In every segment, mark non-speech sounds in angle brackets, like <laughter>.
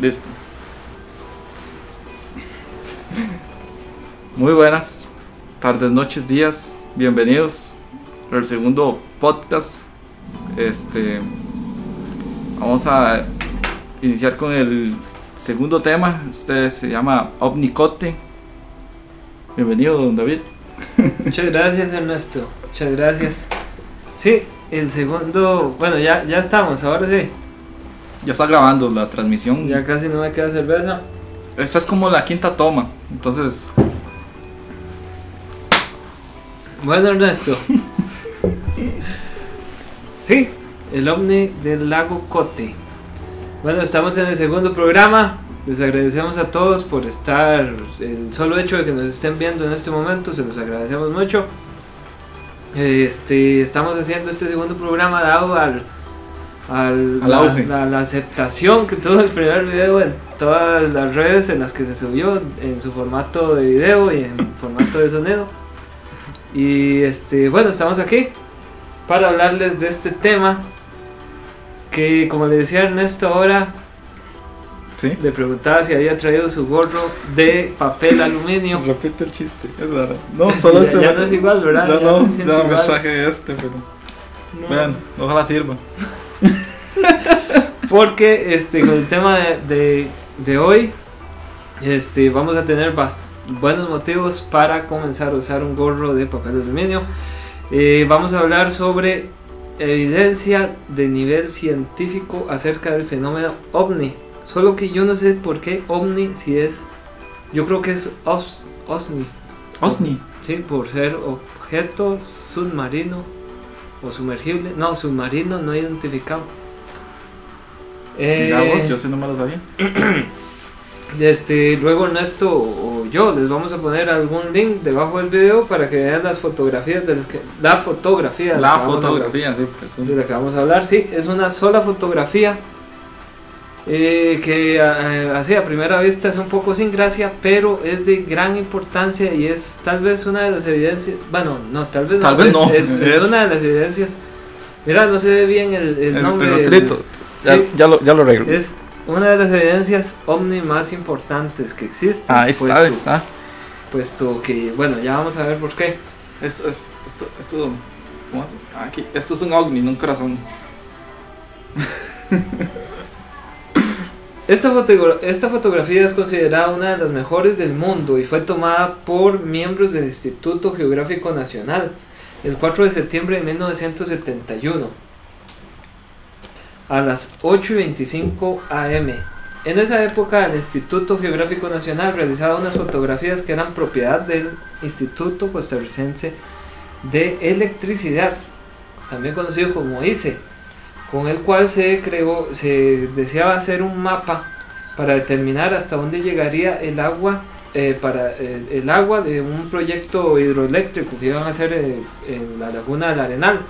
Listo. Muy buenas tardes, noches, días. Bienvenidos al segundo podcast. Este vamos a iniciar con el segundo tema. Este se llama Omnicote. Bienvenido, don David. Muchas gracias, Ernesto. Muchas gracias. Sí, el segundo, bueno, ya ya estamos, ahora sí. Ya está grabando la transmisión. Ya casi no me queda cerveza. Esta es como la quinta toma. Entonces, Bueno, Ernesto. <laughs> Sí, el ovni del lago Cote. Bueno, estamos en el segundo programa. Les agradecemos a todos por estar. El solo hecho de que nos estén viendo en este momento, se los agradecemos mucho. Este, estamos haciendo este segundo programa dado al, al, Al la- auge. la, la aceptación que tuvo el primer video en todas las redes en las que se subió en su formato de video y en <laughs> formato de sonido. Y este, bueno, estamos aquí para hablarles de este tema que como le decía Ernesto ahora, sí. le preguntaba si había traído su gorro de papel aluminio. <laughs> Repite el chiste. Es raro. <laughs> No, solo Ya- este. ya no es igual, ¿verdad? No, no siente ya me traje este, pero. No. Vean, ojalá sirva. Porque este, con el tema de, de- de hoy, este, vamos a tener buenos motivos para comenzar a usar un gorro de papel aluminio. Eh, vamos a hablar sobre evidencia de nivel científico acerca del fenómeno ovni. Solo que yo no sé por qué ovni si es... Yo creo que es os, OSNI. Osni. Sí, por ser objeto submarino o sumergible. No, submarino no identificado. Eh, Digamos, yo sí no me lo sabía. <clears throat> este, luego Ernesto o yo les vamos a poner algún link debajo del video para que vean las fotografías de las que, la fotografía de La que vamos a hablar- fotografía, sí, pues, de la que vamos a hablar. Sí, es una sola fotografía eh, que eh, así a primera vista es un poco sin gracia, pero es de gran importancia y es tal vez una de las evidencias. Bueno, no, tal vez Tal no. vez es, no, es- una de las evidencias. Mira, no se ve bien el, el el, nombre. el. Ya, sí. ya lo, ya lo arreglo. es una de las evidencias ovni más importantes que existen. Ah, ahí está, puesto, ahí está. puesto que, bueno, ya vamos a ver por qué. Esto, es- esto, esto, ¿cómo? Ah, Aquí, esto es un ovni, no un corazón. <laughs> Esta, fotogra- esta fotografía es considerada una de las mejores del mundo y fue tomada por miembros del Instituto Geográfico Nacional el 4 de septiembre de 1971 a las 8 y 25 am. En esa época el Instituto Geográfico Nacional realizaba unas fotografías que eran propiedad del Instituto Costarricense de Electricidad, también conocido como ICE con el cual se creó, se deseaba hacer un mapa para determinar hasta dónde llegaría el agua, eh, para eh, el agua de un proyecto hidroeléctrico que iban a hacer eh, en la laguna del Arenal.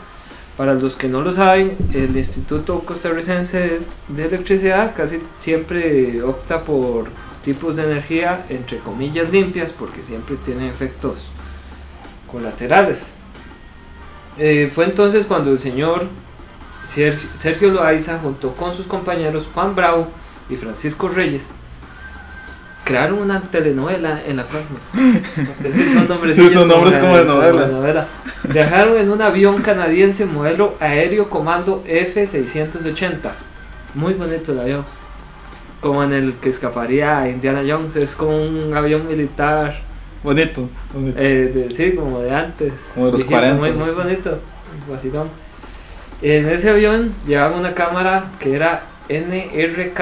Para los que no lo saben, el Instituto Costarricense de Electricidad casi siempre opta por tipos de energía entre comillas limpias porque siempre tienen efectos colaterales. Eh, fue entonces cuando el señor Sergio, Sergio Loaiza, junto con sus compañeros Juan Bravo y Francisco Reyes, crearon una telenovela en la cual <laughs> son nombres Sí, son nombres como de novela. Viajaron en un avión canadiense modelo aéreo comando F680. Muy bonito el avión. Como en el que escaparía Indiana Jones. Es como un avión militar. Bonito, bonito. eh, de- sí, como de antes. Como de los viejito, 40. Muy, muy bonito. vacilón. En ese avión llevaba una cámara que era NRK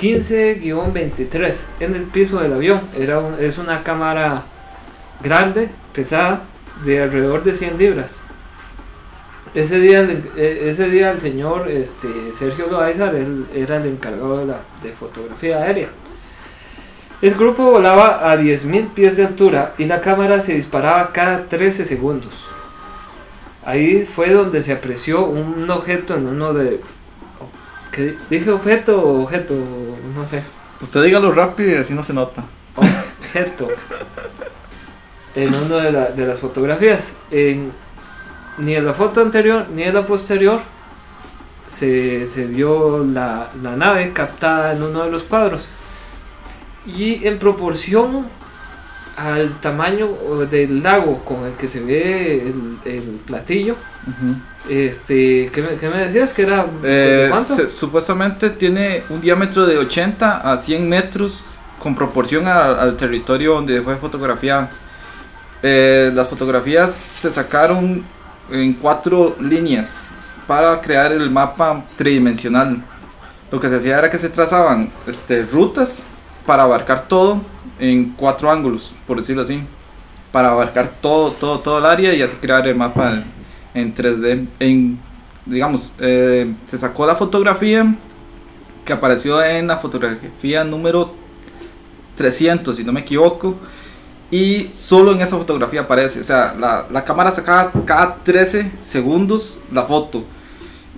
15-23 en el piso del avión. Era es una cámara grande, pesada, de alrededor de 100 libras. Ese día, eh, ese día el señor este, Sergio Loaiza era el encargado de, la, de fotografía aérea. El grupo volaba a 10.000 pies de altura y la cámara se disparaba cada 13 segundos. Ahí fue donde se apreció un objeto en uno de... ¿qué? ¿Dije objeto o objeto? No sé. Usted dígalo rápido y así no se nota. Objeto. En una de, la- de las fotografías. En- ni en la foto anterior ni en la posterior se, se vio la, la nave captada en uno de los cuadros. Y en proporción al tamaño del lago con el que se ve el, el platillo, Este, ¿qué me, qué me decías? ¿Que era Eh, se- supuestamente tiene un diámetro de 80 a 100 metros con proporción a- al territorio donde fue fotografiada. Eh, las fotografías se sacaron en cuatro líneas para crear el mapa tridimensional. Lo que se hacía era que se trazaban este, rutas para abarcar todo en cuatro ángulos, por decirlo así. Para abarcar todo, todo, todo el área y así crear el mapa en 3D. En, digamos, eh, se sacó la fotografía que apareció en la fotografía número 300, si no me equivoco. Y solo en esa fotografía aparece. O sea, la, la cámara sacaba cada 13 segundos la foto.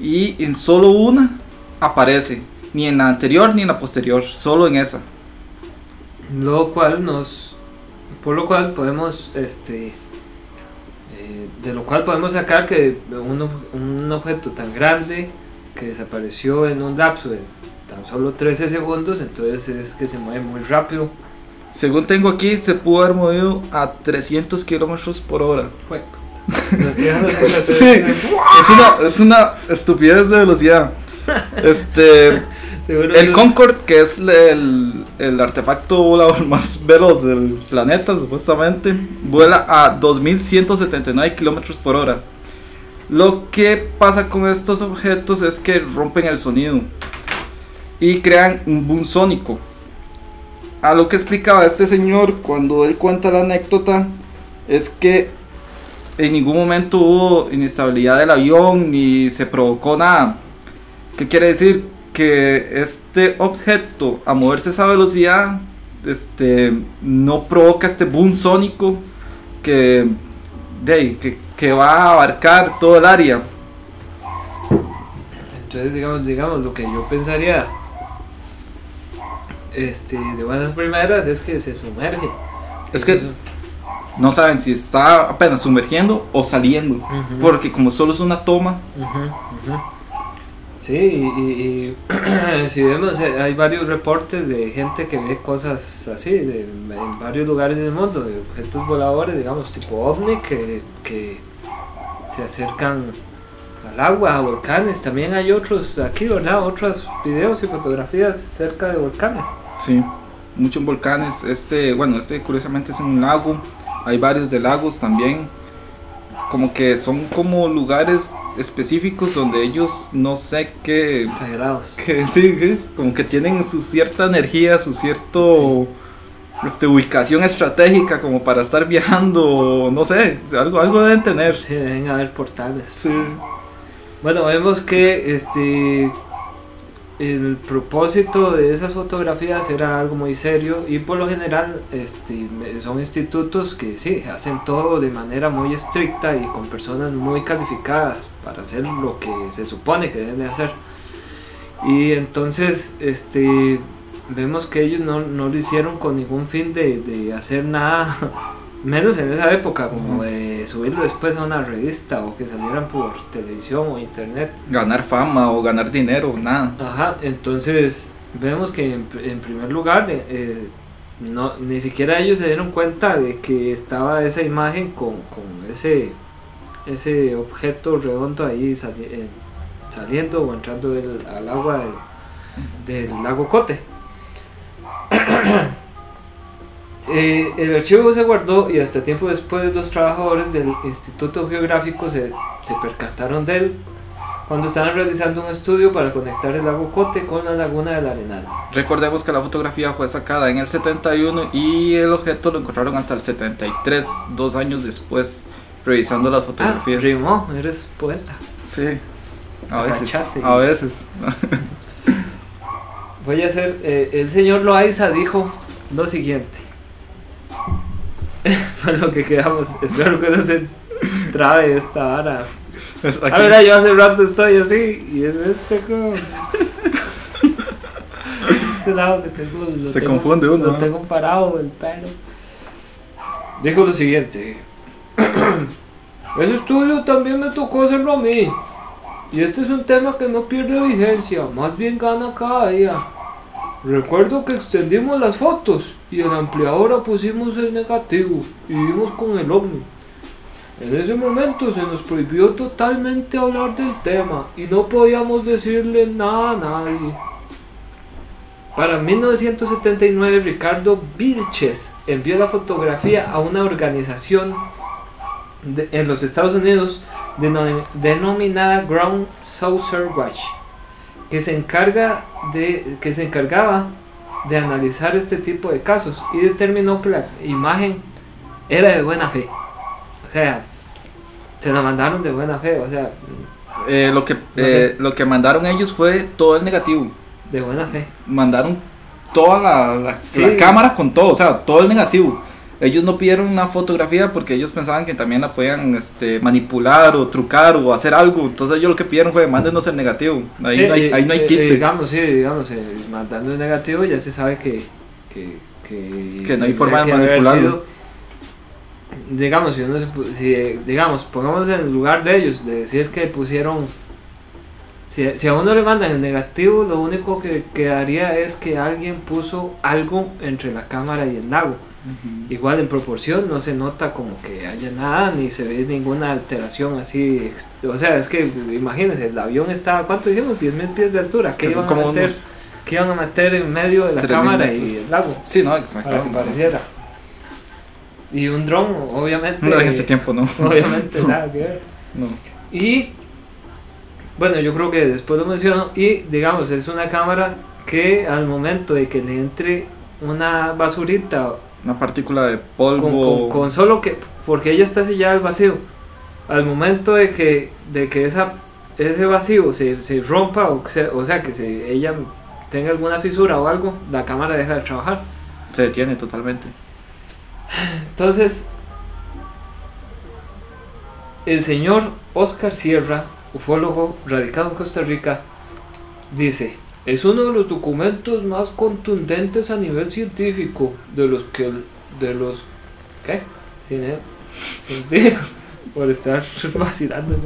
Y en solo una aparece. Ni en la anterior ni en la posterior. Solo en esa. Lo cual nos. Por lo cual podemos. Este. Eh, de lo cual podemos sacar que un, un objeto tan grande que desapareció en un lapso de tan solo 13 segundos, entonces es que se mueve muy rápido. Según tengo aquí, se pudo haber movido a 300 kilómetros por hora. <laughs> Sí, es una, es una estupidez de velocidad. <laughs> Este, Seguro el Concorde, que es el, el artefacto <laughs> volador más veloz del planeta, supuestamente, vuela a 2179 kilómetros por hora. Lo que pasa con estos objetos es que rompen el sonido y crean un boom sónico. A lo que explicaba este señor cuando él cuenta la anécdota es que en ningún momento hubo inestabilidad del avión ni se provocó nada. ¿Qué quiere decir? Que este objeto, a moverse a esa velocidad, este, no provoca este boom sónico que, de ahí, que, que va a abarcar todo el área. Entonces, digamos, digamos, lo que yo pensaría este, de buenas primeras es que se sumerge. Es que- No saben si está apenas sumergiendo o saliendo. Porque como solo es una toma. Sí, y, y- y <clears throat> si vemos, eh, hay varios reportes de gente que ve cosas así de, en varios lugares del mundo, de objetos voladores, digamos, tipo ovni, que, que se acercan al agua, a volcanes. También hay otros aquí, ¿verdad? Otros videos y fotografías cerca de volcanes. sí, muchos volcanes. Este, bueno, este curiosamente es un lago. Hay varios de lagos también. Como que son como lugares específicos donde ellos no sé qué Sagrados. que sí, que como que tienen su cierta energía, su cierto este, ubicación estratégica como para estar viajando, no sé, algo, algo deben tener. Sí, deben haber portales. Sí. Bueno, vemos que este el propósito de esas fotografías era algo muy serio y por lo general este, son institutos que sí, hacen todo de manera muy estricta y con personas muy calificadas para hacer lo que se supone que deben de hacer. Y entonces este, vemos que ellos no, no lo hicieron con ningún fin de, de hacer nada, <laughs> menos en esa época, como de subirlo después a una revista o que salieran por televisión o internet. Ganar fama o ganar dinero, nada. Ajá, entonces vemos que en, pr- en primer lugar eh, eh, no, ni siquiera ellos se dieron cuenta de que estaba esa imagen con, con ese, ese objeto redondo ahí sali- eh, saliendo o entrando del- al agua del, del lago Cote. <clears throat> Eh, el archivo se guardó y hasta tiempo después los trabajadores del Instituto Geográfico se, se percataron de él cuando estaban realizando un estudio para conectar el lago Cote con la laguna del Arenal. Recordemos que la fotografía fue sacada en el 71 y el objeto lo encontraron hasta el 73, dos años después, revisando las Ah, fotografías. rimó, eres poeta. sí, a veces, Agachate. a veces. Voy a hacer, eh, el señor Loaiza dijo lo siguiente. Fue lo que quedamos, espero que no se trabe esta vara. A ver, yo hace rato estoy así y es este como... este lado que tengo... lo Se tengo- confunde uno, Lo ¿no? tengo parado el pelo. Dijo lo siguiente. <clears throat> Ese estudio también me tocó hacerlo a mí. Y este es un tema que no pierde vigencia, más bien gana cada día. Recuerdo que extendimos las fotos y en la ampliadora pusimos el negativo y vimos con el ovni. En ese momento se nos prohibió totalmente hablar del tema y no podíamos decirle nada a nadie. Para 1979 Ricardo Vilches envió la fotografía a una organización de- en los Estados Unidos deno- denominada Ground Saucer Watch que se encarga de que se encargaba de analizar este tipo de casos y determinó que la imagen era de buena fe. O sea, se la mandaron de buena fe, o sea, Eh, lo, que, eh, lo que mandaron ellos fue todo el negativo. de buena fe. Mandaron toda la, la- Sí. la cámara con todo, o sea, todo el negativo. Ellos no pidieron una fotografía porque ellos pensaban que también la podían este, manipular o trucar o hacer algo. Entonces ellos lo que pidieron fue mándenos el negativo. Ahí, Sí, no, hay, eh, ahí no hay eh, quite. digamos, sí, digamos, eh, mandando el negativo ya se sabe que, que, que, Que no hay forma de manipularlo. sido- digamos, si uno se pu- si, eh, digamos, pongamos en el lugar de ellos, de decir que pusieron, si, si a uno le mandan el negativo, lo único que quedaría es que alguien puso algo entre la cámara y el lago. Igual en proporción no se nota como que haya nada ni se ve ninguna alteración así. O sea, es que imagínense, el avión está, ¿cuánto dijimos? 10.000 pies de altura. Es ¿Qué que iban, a meter, unos qué iban a meter en medio de la 3.000 cámara y el lago? Sí, no, Para que exactamente. pareciera. Y un dron, obviamente. No, en ese tiempo no. <laughs> Obviamente nada que ver. No. Y bueno, yo creo que después lo menciono. Y digamos, es una cámara que al momento de que le entre una basurita Una partícula de polvo. con, con- con solo que porque ella está sellada al vacío al momento de que de que esa ese vacío se, se rompa o, se- o sea que se, ella tenga alguna fisura o algo la cámara deja de trabajar Se detiene totalmente. entonces el señor Oscar Sierra ufólogo radicado en Costa Rica dice es uno de los documentos más contundentes a nivel científico de los que de los ¿qué? Científico <laughs> por estar <laughs> vacilando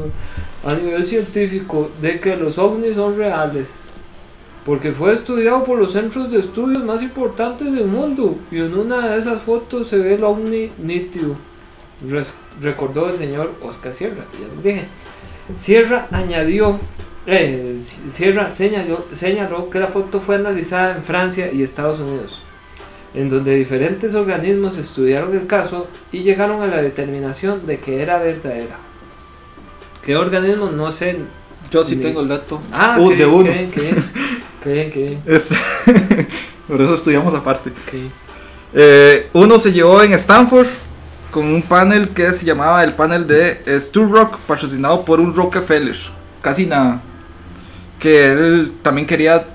a nivel científico de que los ovnis son reales. Porque fue estudiado por los centros de estudios más importantes del mundo y en una de esas fotos se ve el ovni nítido. Recordó el señor Oscar Sierra ya les dije. Sierra añadió eh, Sierra señaló, señaló que la foto fue analizada en Francia y Estados Unidos en donde diferentes organismos estudiaron el caso y llegaron a la determinación de que era verdadera. ¿Qué organismos? No sé. Yo sí tengo el dato. Ah, Uh, qué de uno. qué <laughs> qué Es- <laughs> Por eso estudiamos aparte. Eh, uno se llevó en Stanford con un panel que se llamaba el panel de eh, Stu Rock, patrocinado por un Rockefeller. Casi nada. Que él también quería,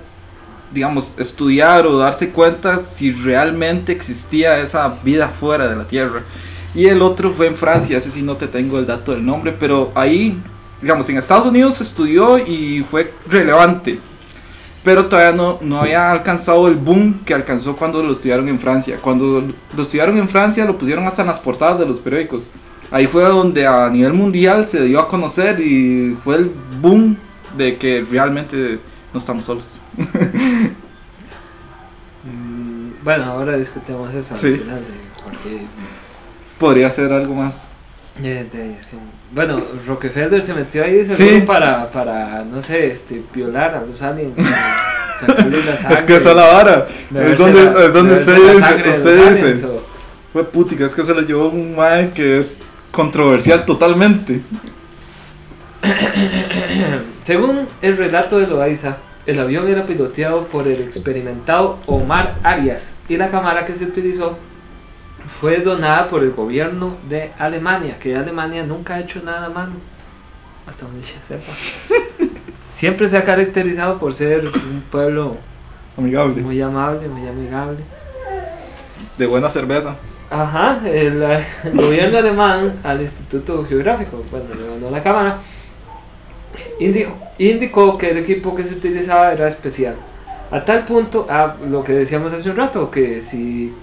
digamos, estudiar o darse cuenta si realmente existía esa vida fuera de la Tierra. Y el otro fue en Francia, ese sí no te tengo el dato del nombre, pero ahí, digamos, en Estados Unidos estudió y fue relevante pero todavía no, no había alcanzado el boom que alcanzó cuando lo estudiaron en Francia. Cuando lo estudiaron en Francia lo pusieron hasta en las portadas de los periódicos. Ahí fue donde a nivel mundial se dio a conocer y fue el boom de que realmente no estamos solos. Mm, Bueno, ahora discutimos eso Sí. al final. de- porque, Podría ser algo más. de- es que- bueno, Rockefeller se metió ahí Sí. para, para, no sé, este, violar a los aliens. <laughs> sacarle la sangre, Es que esa es la vara. Es donde, la- es donde usted dice, usted dice, fue putica, es que se lo llevó un mae que es controversial totalmente. <coughs> Según el relato de Loaiza, el avión era piloteado por el experimentado Omar Arias y la cámara que se utilizó fue donada por el gobierno de Alemania, que Alemania nunca ha hecho nada malo, hasta donde yo sepa. <laughs> Siempre se ha caracterizado por ser un pueblo Amigable. muy amable, muy amigable. De buena cerveza. Ajá, el, eh, el gobierno alemán al Instituto Geográfico, bueno, le donó la cámara, indicó, que el equipo que se utilizaba era especial. A tal punto, a lo que decíamos hace un rato, que si,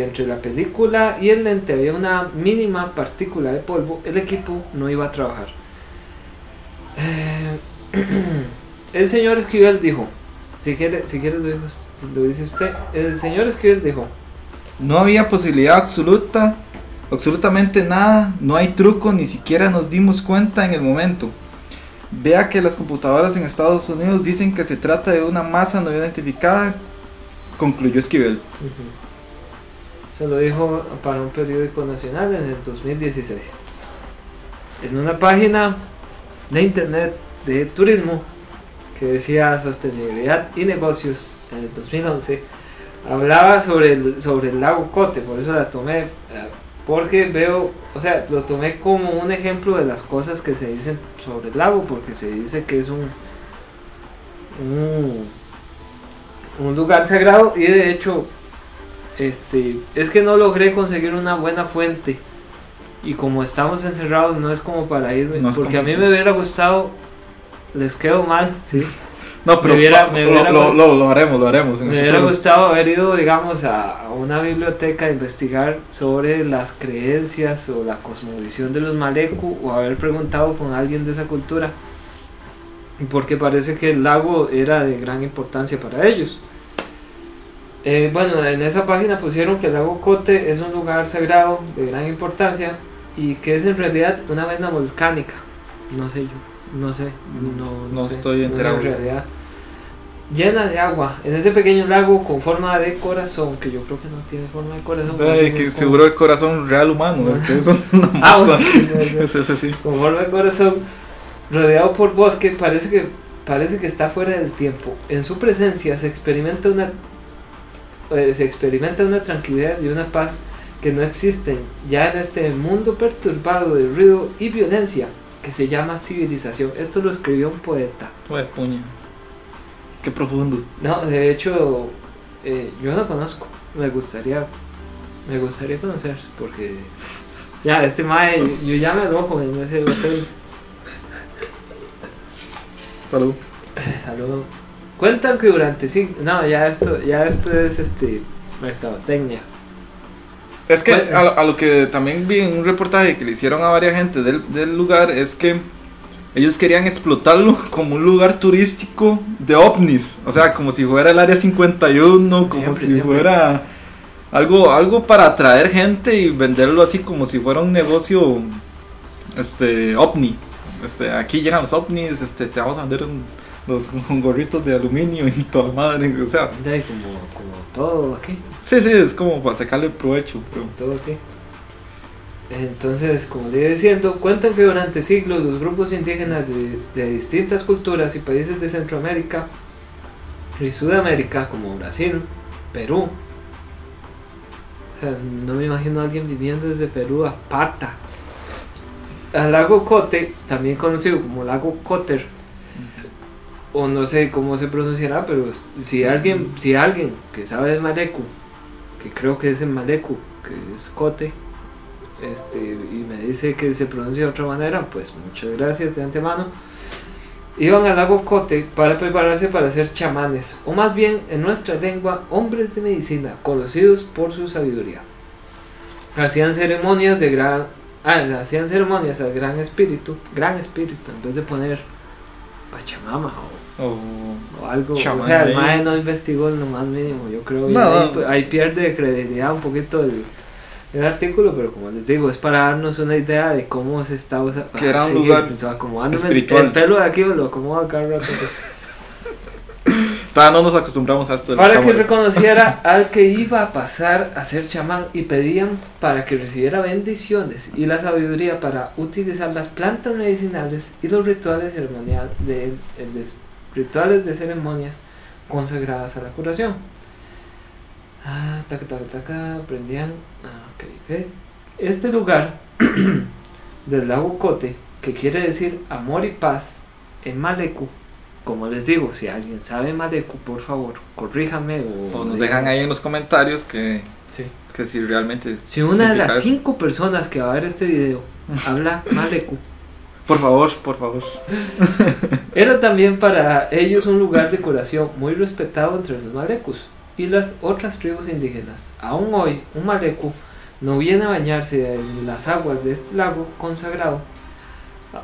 entre la película y el lente había una mínima partícula de polvo, el equipo no iba a trabajar. Eh, <clears throat> el señor Esquivel dijo, si quiere, si quiere lo, lo dice usted, el señor Esquivel dijo, No había posibilidad absoluta, absolutamente nada, no hay truco, ni siquiera nos dimos cuenta en el momento. Vea que las computadoras en Estados Unidos dicen que se trata de una masa no identificada, concluyó Esquivel. se lo dijo para un periódico nacional en el 2016. En una página de internet de turismo que decía sostenibilidad y negocios en el 2011, hablaba sobre el, sobre el lago Cote, por eso la tomé, eh, porque veo, o sea, lo tomé como un ejemplo de las cosas que se dicen sobre el lago, porque se dice que es un, un, un lugar sagrado y de hecho, este, es que no logré conseguir una buena fuente. Y como estamos encerrados, no es como para irme. No porque a mí me hubiera gustado. Les quedo mal, sí. <laughs> No, pero hubiera- lo- lo, hubiera- lo- lo- lo haremos, lo haremos. Me hubiera futuro. gustado haber ido, digamos, a, a una biblioteca a investigar sobre las creencias o la cosmovisión de los Maleku o haber preguntado con alguien de esa cultura. Porque parece que el lago era de gran importancia para ellos. Eh, bueno, en esa página pusieron que el lago Cote es un lugar sagrado de gran importancia y que es en realidad una vena volcánica. No sé yo, no sé, no, No sé, estoy sé enterado. en realidad. Llena de agua, en ese pequeño lago con forma de corazón, que yo creo que no tiene forma de corazón. Ay, que como- seguro el corazón real humano, <laughs> es una Ah, bueno. Es ese sí. con forma de corazón, rodeado por bosque, parece que, parece que está fuera del tiempo. En su presencia se experimenta una eh, se experimenta una tranquilidad y una paz que no existen ya en este mundo perturbado de ruido y violencia que se llama civilización. Esto lo escribió un poeta. Joder, puña. Qué profundo. No, de hecho, eh, yo no conozco. Me gustaría, me gustaría conocer porque ya este mae, yo, yo ya me alojo en ese hotel. Salud. Saludos. Cuentan que durante cinco, no, ya esto, ya esto es este mercadotecnia. Es que Bueno. a, lo- a lo que también vi en un reportaje que le hicieron a varias gente del, del lugar es que ellos querían explotarlo <laughs> como un lugar turístico de ovnis. O sea, como si fuera el área 51, como Siempre, si siempre. fuera algo, algo para atraer gente y venderlo así como si fuera un negocio este ovni. Este, aquí llegan los ovnis, este, te vamos a vender un- los gorritos de aluminio y toda madre. O sea, De como, como todo aquí, sí, sí, es como para sacarle provecho. Pero... todo aquí. Entonces, como le iba diciendo, cuentan que durante siglos los grupos indígenas de, de distintas culturas y países de Centroamérica y Sudamérica, como Brasil, Perú, o sea, no me imagino a alguien viniendo desde Perú a Pata, al lago Cote, también conocido como lago Cotter, o no sé cómo se pronunciará, pero si alguien, si alguien que sabe de Maleku, que creo que es en Maleku, que es Cote, este, y me dice que se pronuncia de otra manera, pues muchas gracias de antemano. Iban al lago Cote para prepararse para ser chamanes, o más bien en nuestra lengua, hombres de medicina, conocidos por su sabiduría. Hacían ceremonias de gran, ah, hacían ceremonias al gran espíritu, gran espíritu, en vez de poner Pachamama o o- o algo. O sea, el mae no investigó en lo más mínimo, yo creo. No, ahí, no. ahí pierde credibilidad un poquito el, el artículo, pero como les digo, es para darnos una idea de cómo se está usando. Que era un lugar espiritual. El pelo de aquí me lo acomodo cada rato. <laughs> Todavía no nos acostumbramos a esto. de para que reconociera <laughs> al que iba a pasar a ser chamán y pedían para que recibiera bendiciones y la sabiduría para utilizar las plantas medicinales y los rituales ceremoniales de, de- rituales de ceremonias consagradas a la curación. Ah, taca, taca, taca, aprendían. Ah, ok, ok. Este lugar <clears throat> del lago Cote, que quiere decir amor y paz, en Maleku, como les digo, si alguien sabe Maleku, por favor, corríjame o, O nos dejan ahí en los comentarios que, Sí. que si realmente. Si una de las cinco personas que va a ver este video habla <laughs> Maleku, Por favor, por favor. <laughs> era también para ellos un lugar de curación muy respetado entre los Malekus y las otras tribus indígenas. Aún hoy, un Maleku no viene a bañarse en las aguas de este lago consagrado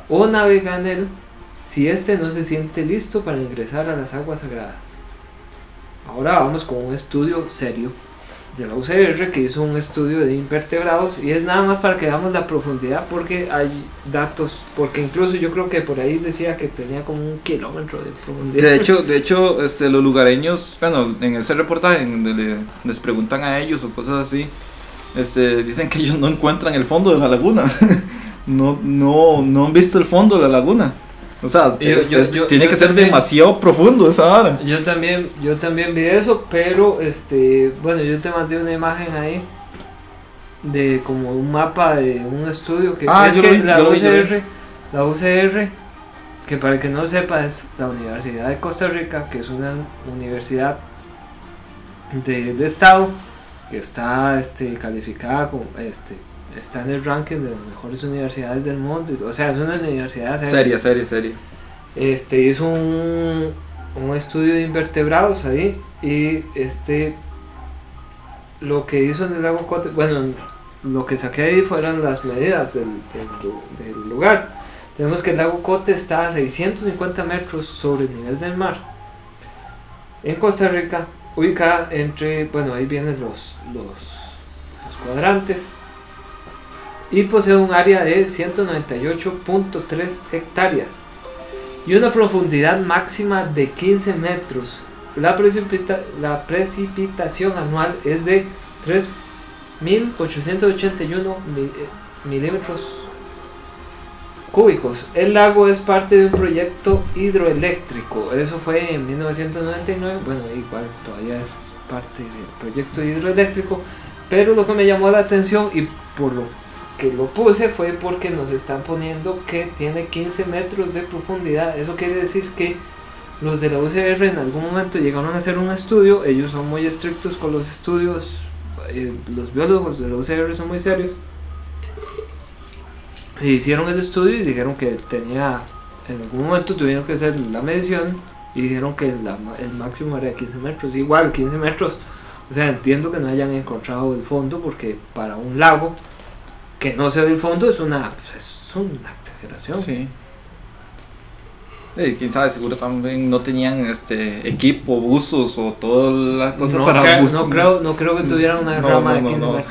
o navega en él si éste no se siente listo para ingresar a las aguas sagradas. Ahora vamos con un estudio serio de la UCR que hizo un estudio de invertebrados y es nada más para que veamos la profundidad porque hay datos, porque incluso yo creo que por ahí decía que tenía como un kilómetro de profundidad. De hecho, de hecho este, los lugareños, bueno, en ese reportaje donde le- les preguntan a ellos o cosas así, este, dicen que ellos no encuentran el fondo de la laguna. <laughs> no, no, no han visto el fondo de la laguna. O sea, Yo- yo- es- yo- tiene que ser también. demasiado profundo esa vara. Yo también, yo también vi eso, pero este, bueno, yo te mandé una imagen ahí de como un mapa de un estudio que Ah, es que vi, la vi. UCR, la UCR, que para el que no sepa es la Universidad de Costa Rica, que es una universidad de, de estado que está este calificada como este está en el ranking de las mejores universidades del mundo, o sea, es una universidad Seria, seria, seria. este hizo un, un estudio de invertebrados ahí y este lo que hizo en el lago Cote, bueno, lo que saqué ahí fueron las medidas del, del lu- del lugar. Tenemos que el lago Cote está a 650 metros sobre el nivel del mar. En Costa Rica, ubicada entre, bueno, ahí vienen los, los, los cuadrantes. Y posee un área de 198.3 hectáreas y una profundidad máxima de 15 metros. La, precipita- la precipitación anual es de 3.881 mi- eh, milímetros cúbicos. El lago es parte de un proyecto hidroeléctrico. Eso fue en 1999. Bueno, igual todavía es parte del proyecto hidroeléctrico. Pero lo que me llamó la atención y por lo que lo puse fue porque nos están poniendo que tiene 15 metros de profundidad. Eso quiere decir que los de la UCR en algún momento llegaron a hacer un estudio. Ellos son muy estrictos con los estudios. eh, los biólogos de la UCR son muy serios. Y hicieron el estudio y dijeron que tenía. En algún momento tuvieron que hacer la medición y dijeron que la el máximo era de 15 metros. Igual, 15 metros. O sea, entiendo que no hayan encontrado el fondo porque para un lago que no se ve el fondo es una, pues, es una exageración. Sí. Eh, quién sabe, seguro también no tenían este equipo, buzos o toda la cosa no, para creo, no, creo, no creo que tuvieran una No, rama no, de no, 15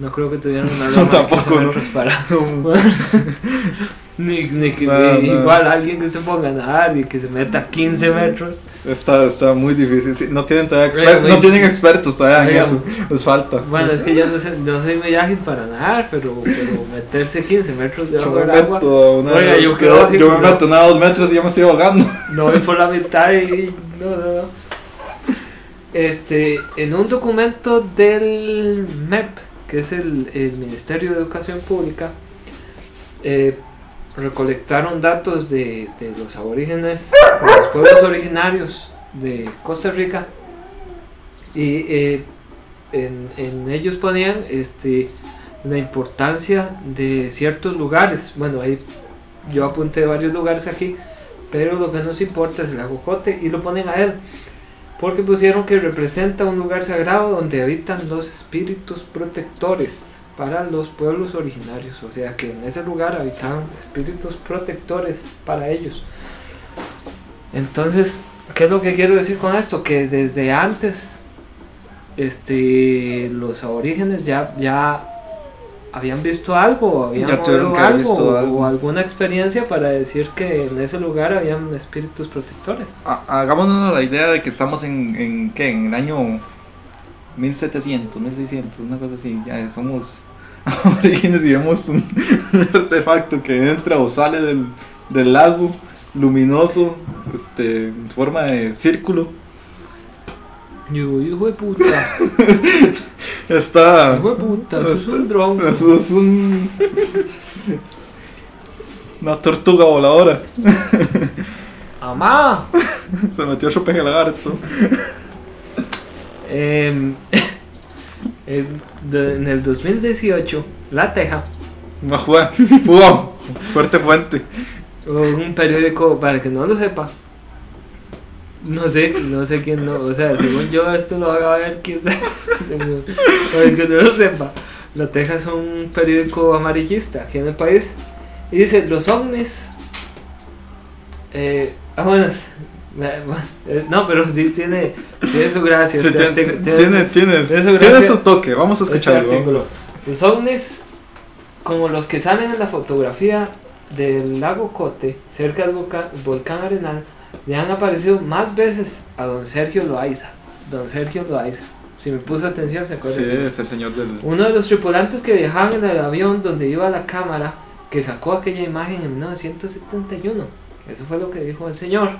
no. creo que tuvieran una <laughs> No, rama de 15 tampoco, no. metros para. <laughs> <laughs> ni, ni que- No, ni- no. Igual alguien que se ponga a nadar y que se meta 15 metros. Está, está muy difícil. sí, no tienen todavía Oiga, exper- oiga. no tienen expertos todavía en eso. Les falta. Bueno, es que yo no, sé, no soy muy ágil para nadar, pero, pero meterse 15 metros del agua. meto a una, Oiga, yo yo, quedo así yo me meto a una a dos metros y ya me estoy ahogando. <laughs> No voy por la mitad y. No, no, no. Este, en un documento del MEP, que es el, el Ministerio de Educación Pública, eh, recolectaron datos de, de los aborígenes, de los pueblos originarios de Costa Rica, y eh, en, en ellos ponían este, la importancia de ciertos lugares. Bueno, ahí yo apunté varios lugares aquí, pero lo que nos importa es el lago Cote y lo ponen a él. Porque pusieron que representa un lugar sagrado donde habitan los espíritus protectores para los pueblos originarios. O sea que en ese lugar habitaban espíritus protectores para ellos. Entonces, ¿qué es lo que quiero decir con esto? Que desde antes, este, los aborígenes ya, ya habían visto algo, habían oído algo, visto algo. o alguna experiencia para decir que en ese lugar habían espíritus protectores. Ha- Hagámonos la idea de que estamos en, en ¿qué? En el año 1700, 1600, una cosa así. Ya somos <laughs> aborígenes y vemos un, un <laughs> artefacto que entra o sale del, del lago luminoso, este, en forma de círculo. Yo, hijo de puta, <laughs> Está. hijo de puta, eso es un dron. Eso es un. Una tortuga voladora. ¡Amá! Se metió otro peje lagarto. Em, de- en el 2018, La Teja, No. ¡Wow! Fuerte fuente. un periódico, para el que no lo sepa, no sé, no sé quién no, o sea, según yo esto lo va a ver quién sabe, <laughs> para que no lo sepa, La Teja es un periódico amarillista aquí en el país, y dice, los ovnis Eh, ah, bueno, eh, eh, no, pero sí tiene, tiene su gracia. Sí, este tiene, tiene, tiene, tiene su tiene su toque. Vamos a este escucharlo. artículo. Los ovnis, como los que salen en la fotografía del lago Cote, cerca del volcán, volcán Arenal, le han aparecido más veces a don Sergio Loaiza. Don Sergio Loaiza. Si me puso atención, se acuerda. Sí, es el señor del. Uno de los tripulantes que viajaban en el avión donde iba la cámara que sacó aquella imagen en 1971. Eso fue lo que dijo el señor.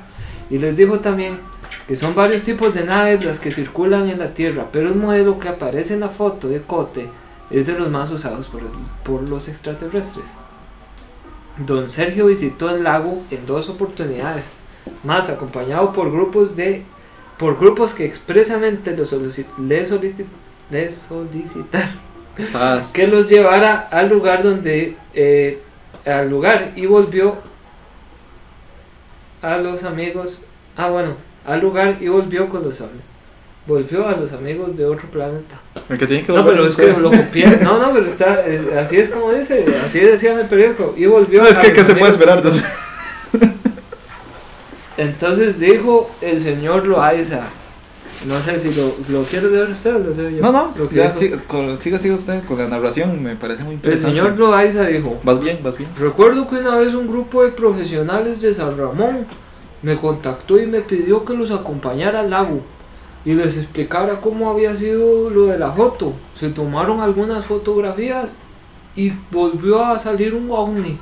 Y les dijo también que son varios tipos de naves las que circulan en la Tierra, pero el modelo que aparece en la foto de Cote es de los más usados por, el- por los extraterrestres. Don Sergio visitó el lago en dos oportunidades, más acompañado por grupos de por grupos que expresamente solici- le, solici- solicitaron que los llevara al lugar donde eh, al lugar y volvió a los amigos ah bueno al lugar y volvió con los amigos. Volvió a los amigos de otro planeta. El que tiene que no pero es que lo copié. <laughs> No no pero está es- así es como dice así decía en el periódico y volvió No, es a que, los ¿qué se puede esperar? <laughs> Entonces, entonces dijo el señor Loaiza no sé si lo, lo quiere ver usted lo leo yo No, no, Lo ya siga, con- siga, siga usted con la narración, me parece muy el interesante. señor Loaiza dijo Vas bien, vas bien. Recuerdo que una vez un grupo de profesionales de San Ramón me contactó y me pidió que los acompañara al lago y les explicara cómo había sido lo de la foto. Se tomaron algunas fotografías y volvió a salir un ovni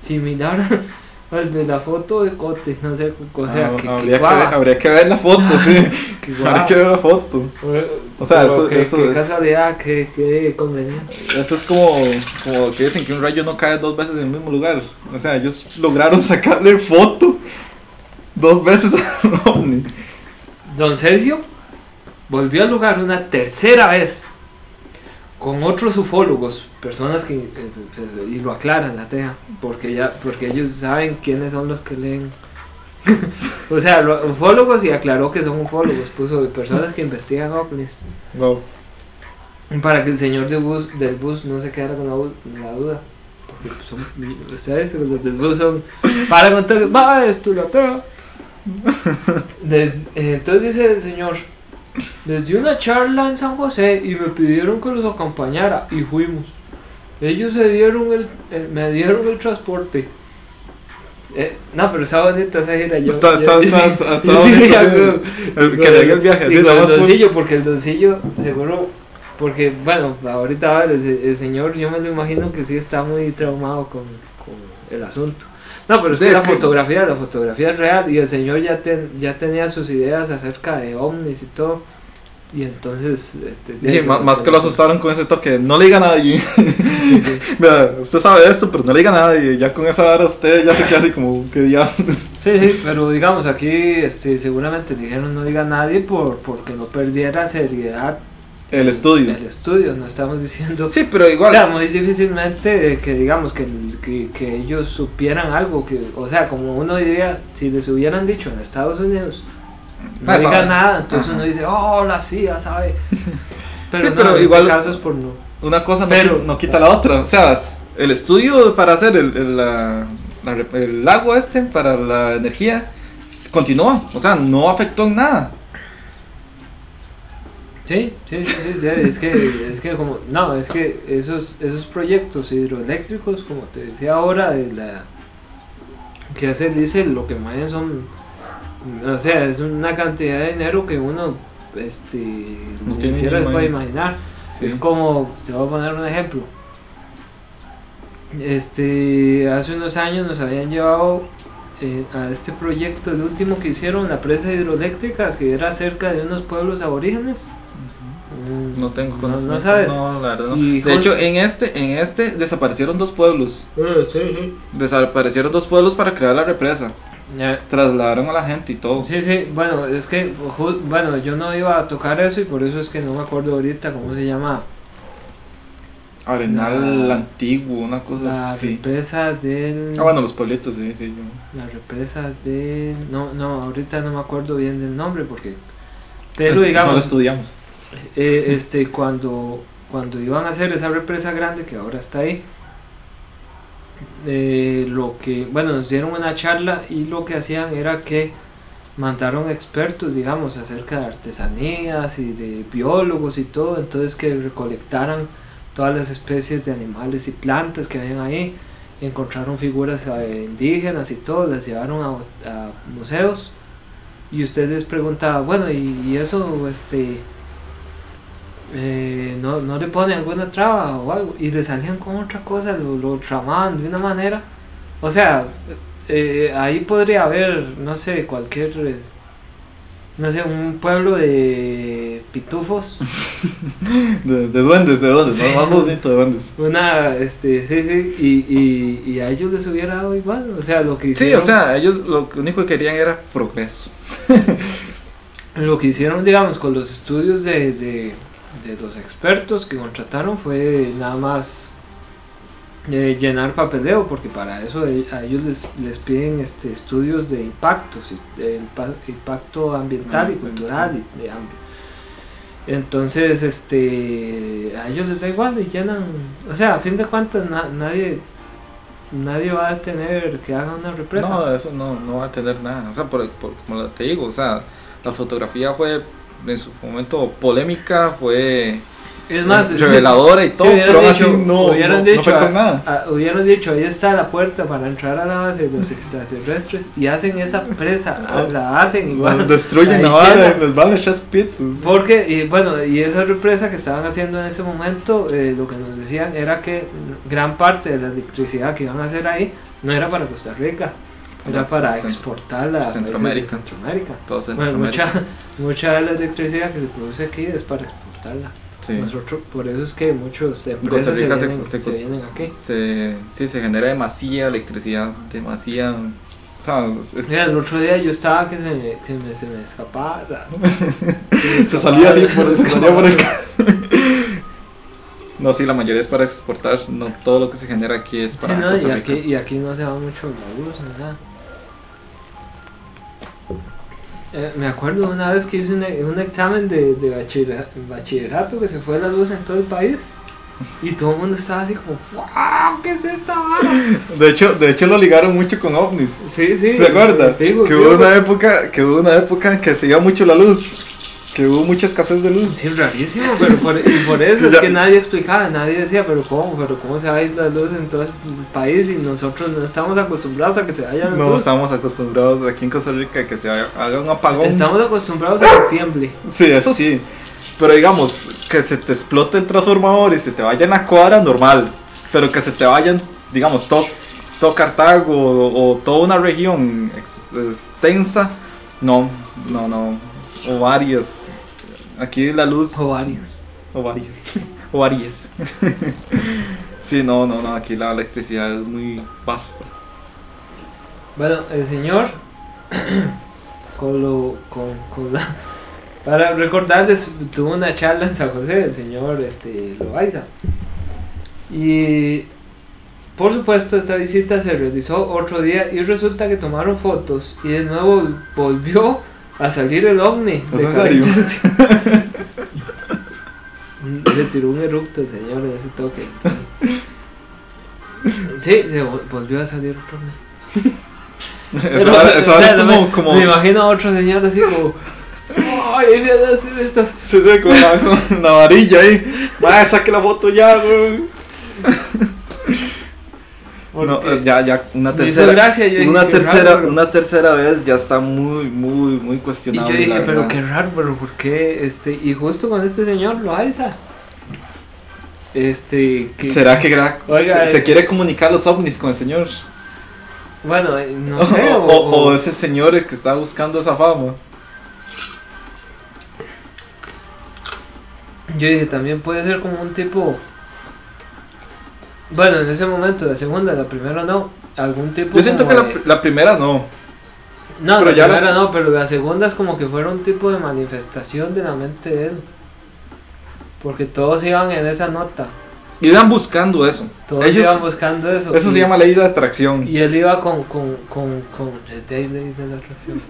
similar <laughs> al de la foto de Cote. No sé, o sea, Ah, que, habría, que ver, habría que ver la foto, <laughs> sí. Guava. que ver la foto. O sea, Pero eso- que, eso que es- casualidad, que conveniente. Eso es como, como que dicen que un rayo no cae dos veces en el mismo lugar. O sea, ellos lograron <laughs> sacarle foto dos veces al ovni. Don Sergio volvió al lugar una tercera vez con otros ufólogos, personas que, y lo aclaran la teja, porque ya, porque ellos saben quiénes son los que leen. <laughs> o sea, lo- ufólogos y aclaró que son ufólogos, puso personas que investigan ovnis. Wow. Para que el señor de bus, del bus no se quedara con la, la duda. Porque pues, son, ustedes, los del bus son. Para contar, va, esto la teja. Des- eh, entonces dice el señor, les di una charla en San José y me pidieron que los acompañara y fuimos. Ellos se dieron el, eh, me dieron el transporte. Eh, no, pero está bonita esa gira. Yo, Está- está- yo- está- sí, está- está <laughs> yo sí bonito, iría sí. con- El que le haga el viaje, con el doncillo, porque el doncillo, seguro, porque, bueno, ahorita el, el señor, yo me lo imagino que sí está muy traumado con, con el asunto. No, pero es que la fotografía, la fotografía es real y el señor ya, ten- ya tenía sus ideas acerca de ovnis y todo. Y entonces, este, Sí, más, más que lo asustaron con ese toque, no le diga a nadie. Sí, sí. <laughs> Mira, usted sabe esto, pero no le diga a nadie. Ya con esa vara usted ya se queda así como, que diablos. Sí, sí, pero digamos aquí este, seguramente dijeron no diga a nadie por, porque no perdiera seriedad El estudio. el estudio, no estamos diciendo... Sí, pero O igual. sea, muy difícilmente que digamos que, que, que ellos supieran algo, que, o sea, como uno diría, si les hubieran dicho en Estados Unidos, no diga nada, entonces Ajá. uno dice, oh, la CIA sabe. <laughs> Pero, Sí, no, pero en igual- este caso es por no. Una cosa no, Pero- no quita la otra. O sea, el estudio para hacer el, el, la- el lago este, para la energía, continuó. O sea, no afectó en nada. Sí, sí, sí, es que, es que como, no, es que esos, esos proyectos hidroeléctricos, como te decía ahora, de la, que hace el dice, lo que mueven son, o sea, es una cantidad de dinero que uno, este, No ni tiene siquiera ni se puede imaginar. Sí. Es como, te voy a poner un ejemplo. Este, hace unos años nos habían llevado eh, a este proyecto, el último que hicieron, la presa hidroeléctrica, que era cerca de unos pueblos aborígenes. No tengo no, conocimiento. no sabes. No, la verdad no. Y De hecho, en este, en este desaparecieron dos pueblos. Eh, sí, sí. Desaparecieron dos pueblos para crear la represa. Trasladaron a la gente y todo. Sí, sí, bueno, es que, bueno, yo no iba a tocar eso y por eso es que no me acuerdo ahorita cómo se llama Arenal La- antiguo, una cosa la así. represa del... Ah, bueno, los pueblitos, sí, sí. yo- La represa de... No, no, ahorita no me acuerdo bien del nombre porque... Pero No lo digamos, estudiamos. eh, este, cuando, cuando iban a hacer esa represa grande que ahora está ahí, eh, lo que, bueno, nos dieron una charla y lo que hacían era que mandaron expertos, digamos, acerca de artesanías y de biólogos y todo, entonces que recolectaran todas las especies de animales y plantas que habían ahí, encontraron figuras eh, indígenas y todo, las llevaron a, museos y usted les pregunta, bueno, y, y eso, este, eh, no, no le pone alguna traba o algo, y le salían con otra cosa, lo, lo tramaban de una manera, o sea, eh, ahí podría haber, no sé, cualquier, no sé, un pueblo de pitufos, <laughs> De, de duendes, de duendes, Sí. más bonito de duendes. una, este, sí, sí, y, y, y a ellos les hubiera dado igual, o sea, lo que Sí, hicieron, o sea, ellos lo único que querían era progreso. <laughs> lo que hicieron, digamos, con los estudios de, de, de los expertos que contrataron fue nada más eh, llenar papeleo, porque para eso a ellos les, les piden este, estudios de impactos, de impacto ambiental y cultural y de hambre. Entonces, este, a ellos les da igual y llenan, o sea, a fin de cuentas na- nadie, nadie va a tener que haga una represa. No, eso no, no va a tener nada. O sea, por, por- como te digo, o sea, la fotografía fue en su momento polémica, fue es más, reveladora y todo, pero dicho- así no, hubieran no, no dicho, ah, con nada. Ah, hubieran dicho, ahí está la puerta para entrar a la base de los extraterrestres y hacen esa presa, <laughs> la hacen igual. <laughs> Destruyen la vara les van a echar pitos. Porque, y bueno, y esa represa que estaban haciendo en ese momento, eh, lo que nos decían era que gran parte de la electricidad que iban a hacer ahí no era para Costa Rica, era No, para Centro- exportarla a Centroamérica. Centroamérica. Todo Bueno, Centroamérica. mucha, mucha de la electricidad que se produce aquí es para exportarla. Sí. Nosotros, por eso es que muchos empresas Costa Rica se vienen, se- se vienen aquí. se- sí, se genera demasiada electricidad, demasiada. O sea, es- Mira, el otro día yo estaba que se me, que me- se me escapaba, o sea, <laughs> se salía así por, salía por el <laughs> No, sí, la mayoría es para exportar, no todo lo que se genera aquí es Sí, para no, y, Costa aquí, Rica. y aquí no se va mucho la luz ni nada. Eh, me acuerdo una vez que hice un, un examen de, de bachillera- bachillerato que se fue la luz en todo el país y todo el mundo estaba así como, ¡Wow! ¿Qué es esta vara? De hecho, de hecho lo ligaron mucho con ovnis. Sí, sí. ¿Se acuerda? que hubo una época, que hubo una época en que se iba mucho la luz, que hubo mucha escasez de luz. Sí, rarísimo, pero por, y por eso es que <laughs> nadie explicaba, nadie decía, pero ¿cómo? ¿Pero cómo se va a ir la luz en todo el país y nosotros no estamos acostumbrados a que se vaya la No luz? estamos acostumbrados aquí en Costa Rica que se haga haga un apagón. Estamos acostumbrados a que tiemble. Sí, eso sí. Pero digamos, que se te explote el transformador y se te vaya en la cuadra, normal. Pero que se te vayan, digamos, todo, todo Cartago o, o toda una región ex- extensa, no, no, no. O varias. Aquí la luz. O varios. O varios. <laughs> O varias. <laughs> sí, no, no, no. Aquí la electricidad es muy vasta. Bueno, el señor, <clears throat> con lo, con, con la- para recordarles, tuvo una charla en San José, el señor este, Loaiza. Y por supuesto, esta visita se realizó otro día y resulta que tomaron fotos y de nuevo volvió a salir el ovni. ¿Es de en serio? <laughs> Se tiró un erupto el señor ese toque. Sí, se vol- volvió a salir otro ovni. <laughs> Esa es como. me, como me imagino a otro señor así como. ¡Ay, mira, así de estas! Sí, sí, con la, con la varilla ahí. Vaya, saque la foto ya, güey. No, porque ya, ya, una tercera. gracia, dije, una tercera, raro, una tercera vez ya está muy, muy, muy Y cuestionable. yo dije, pero verdad. qué raro, pero ¿por qué? Este, y justo con este señor, Loaiza. Este, que. ¿Será que gra- Oiga, se, se eh, quiere comunicar los ovnis con el señor? Bueno, eh, no <laughs> sé. o- o o- es el señor el que está buscando esa fama. Yo dije, también puede ser como un tipo. Bueno, en ese momento, la segunda, la primera no. Algún tipo. Yo siento que la, de- la primera no. No, pero la ya primera no, pero la segunda es como que fuera un tipo de manifestación de la mente de él. Porque todos iban en esa nota. Iban buscando eso. Todos Ellos- iban buscando eso. Eso y, se llama ley de atracción. Y él iba con. con, con, con ahí, de la atracción.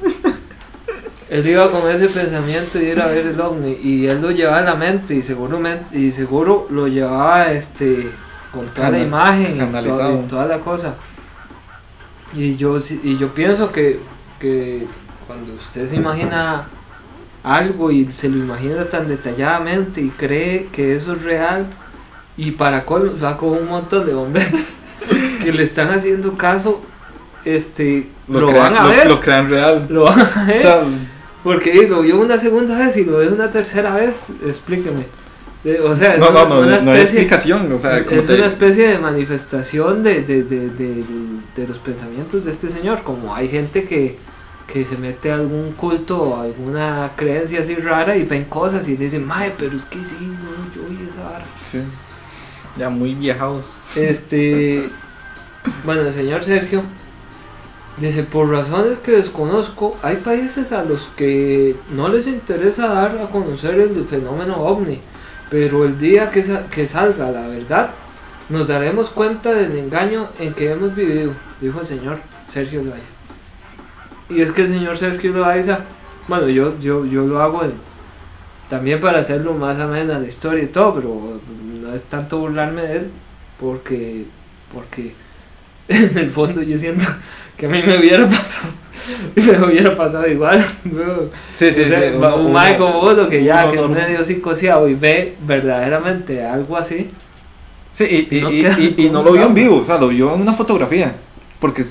él iba con ese pensamiento de ir a ver el ovni. Y él lo llevaba en la mente. Y seguro, y seguro lo llevaba este con toda la imagen y, toda la cosa. Y yo, y yo pienso que, que cuando usted se imagina algo y se lo imagina tan detalladamente y cree que eso es real, y para colmo va con un montón de bomberos <laughs> que le están haciendo caso, este, lo, crean, van a lo- ver. lo crean real. Lo van a ver. O sea, Porque lo vio una segunda vez y lo ve una tercera vez, explíqueme. O sea, es no, no, no, una no hay especie, explicación. O sea, es te- una especie de manifestación de, de, de, de- los pensamientos de este señor. Como hay gente que, que se mete a algún culto o alguna creencia así rara y ven cosas y dicen, mae, pero es que sí, no, yo oí esa vara. Sí. Ya muy viejados. Este. Bueno, el señor Sergio dice: Por razones que desconozco, hay países a los que no les interesa dar a conocer el fenómeno ovni. Pero el día que, sa- que salga la verdad, nos daremos cuenta del engaño en que hemos vivido, dijo el señor Sergio Loaiza. Y es que el señor Sergio Loaiza, bueno, yo, yo, yo lo hago también para hacerlo más amena la historia y todo, pero no es tanto burlarme de él, porque, porque <laughs> en el fondo yo siento que a mí me hubiera pasado, <laughs> me hubiera pasado igual. <laughs> bro. Sí, sí, O sea, sí. va- uno- un mae uno- como vos, que ya uno que es normal. medio psicoseado y ve verdaderamente algo así. Sí, y, y, No y- queda y- y no lo vio en vivo, o sea, lo vio en una fotografía. Porque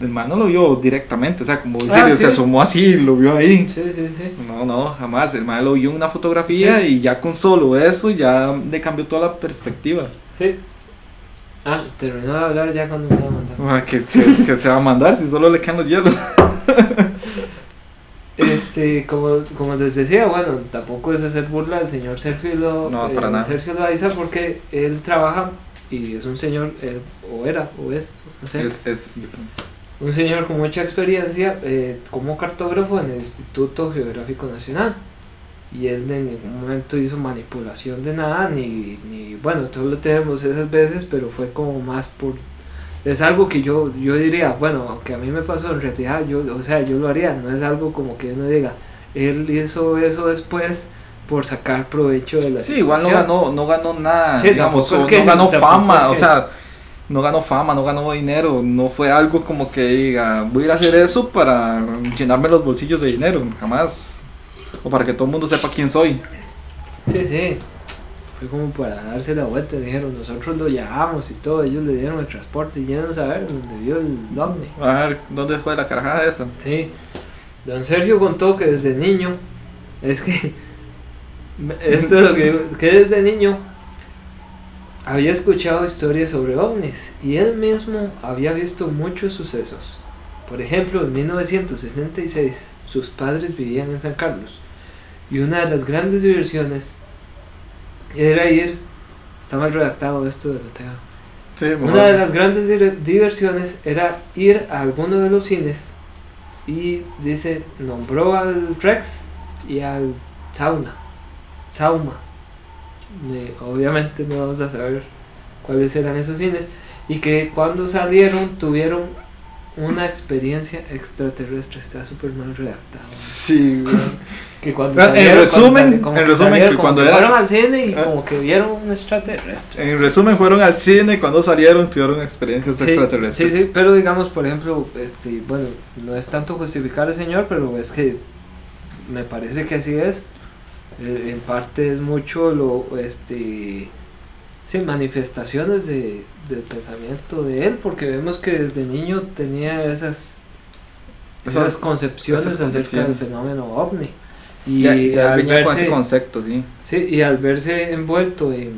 el man no lo vio directamente, o sea, como decir, Ah, se sí. asomó así y lo vio ahí. Sí, sí, sí. No, no, jamás. El man lo vio en una fotografía y ya con solo eso ya le cambió toda la perspectiva. Sí. Ah, terminó de hablar ya cuando me iba a mandar. Ah, que, que- que se va a mandar si solo le quedan los hielos. <laughs> <laughs> Este, como, como les decía, bueno, tampoco es hacer burla al señor Sergio Lo, No, eh, para nada. Sergio Loaiza porque él trabaja y es un señor, él, o era, o es, no sé, Es, es, un señor con mucha experiencia eh, como cartógrafo en el Instituto Geográfico Nacional. Y él en ningún momento hizo manipulación de nada, ni, ni bueno, todos lo tenemos esas veces, pero fue como más por... Es algo que yo, yo diría, bueno, aunque a mí me pasó en realidad, yo, o sea, yo lo haría, no es algo como que uno diga, él hizo eso después por sacar provecho de la Sí, igual no ganó, no ganó nada, Sí, digamos, es que- no ganó fama, o sea, no ganó fama, no ganó dinero, no fue algo como que diga, voy a ir a hacer eso para llenarme los bolsillos de dinero, jamás, o para que todo el mundo sepa quién soy. Sí, sí. Fue como para darse la vuelta. Dijeron, nosotros lo llamamos y todo. Ellos le dieron el transporte y ya no saber dónde vio el ovni. A ver, ¿dónde fue la carajada esa? Sí. Don Sergio contó que desde niño. Es que. <laughs> Esto es lo que digo, Que desde niño. Había escuchado historias sobre ovnis. Y él mismo había visto muchos sucesos. Por ejemplo, en 1966, sus padres vivían en San Carlos. Y una de las grandes diversiones era ir. Está mal redactado esto de la TEA. Sí, Una de las grandes diversiones era ir a alguno de los cines y dice, nombró al Rex y al Sauna, Sauma. Eh, obviamente no vamos a saber cuáles eran esos cines y que cuando salieron tuvieron una experiencia extraterrestre, está súper mal redactado. Sí, güey. <laughs> Que cuando En salieron, resumen- cuando en que resumen, salieron, que como cuando que era- fueron al cine y Ah. como que vieron un extraterrestre. En resumen, fueron al cine y cuando salieron tuvieron experiencias Sí, extraterrestres. Sí, sí, pero digamos, por ejemplo, este, bueno, no es tanto justificar al señor, pero es que me parece que así es. Eh, en parte es mucho lo, este, sí, manifestaciones de, del pensamiento de él, porque vemos que desde niño tenía esas, esas, Esas- concepciones esas acerca del fenómeno ovni. Y Ya, ya al venía con ese verse- concepto, sí. Sí, y al verse envuelto en, en-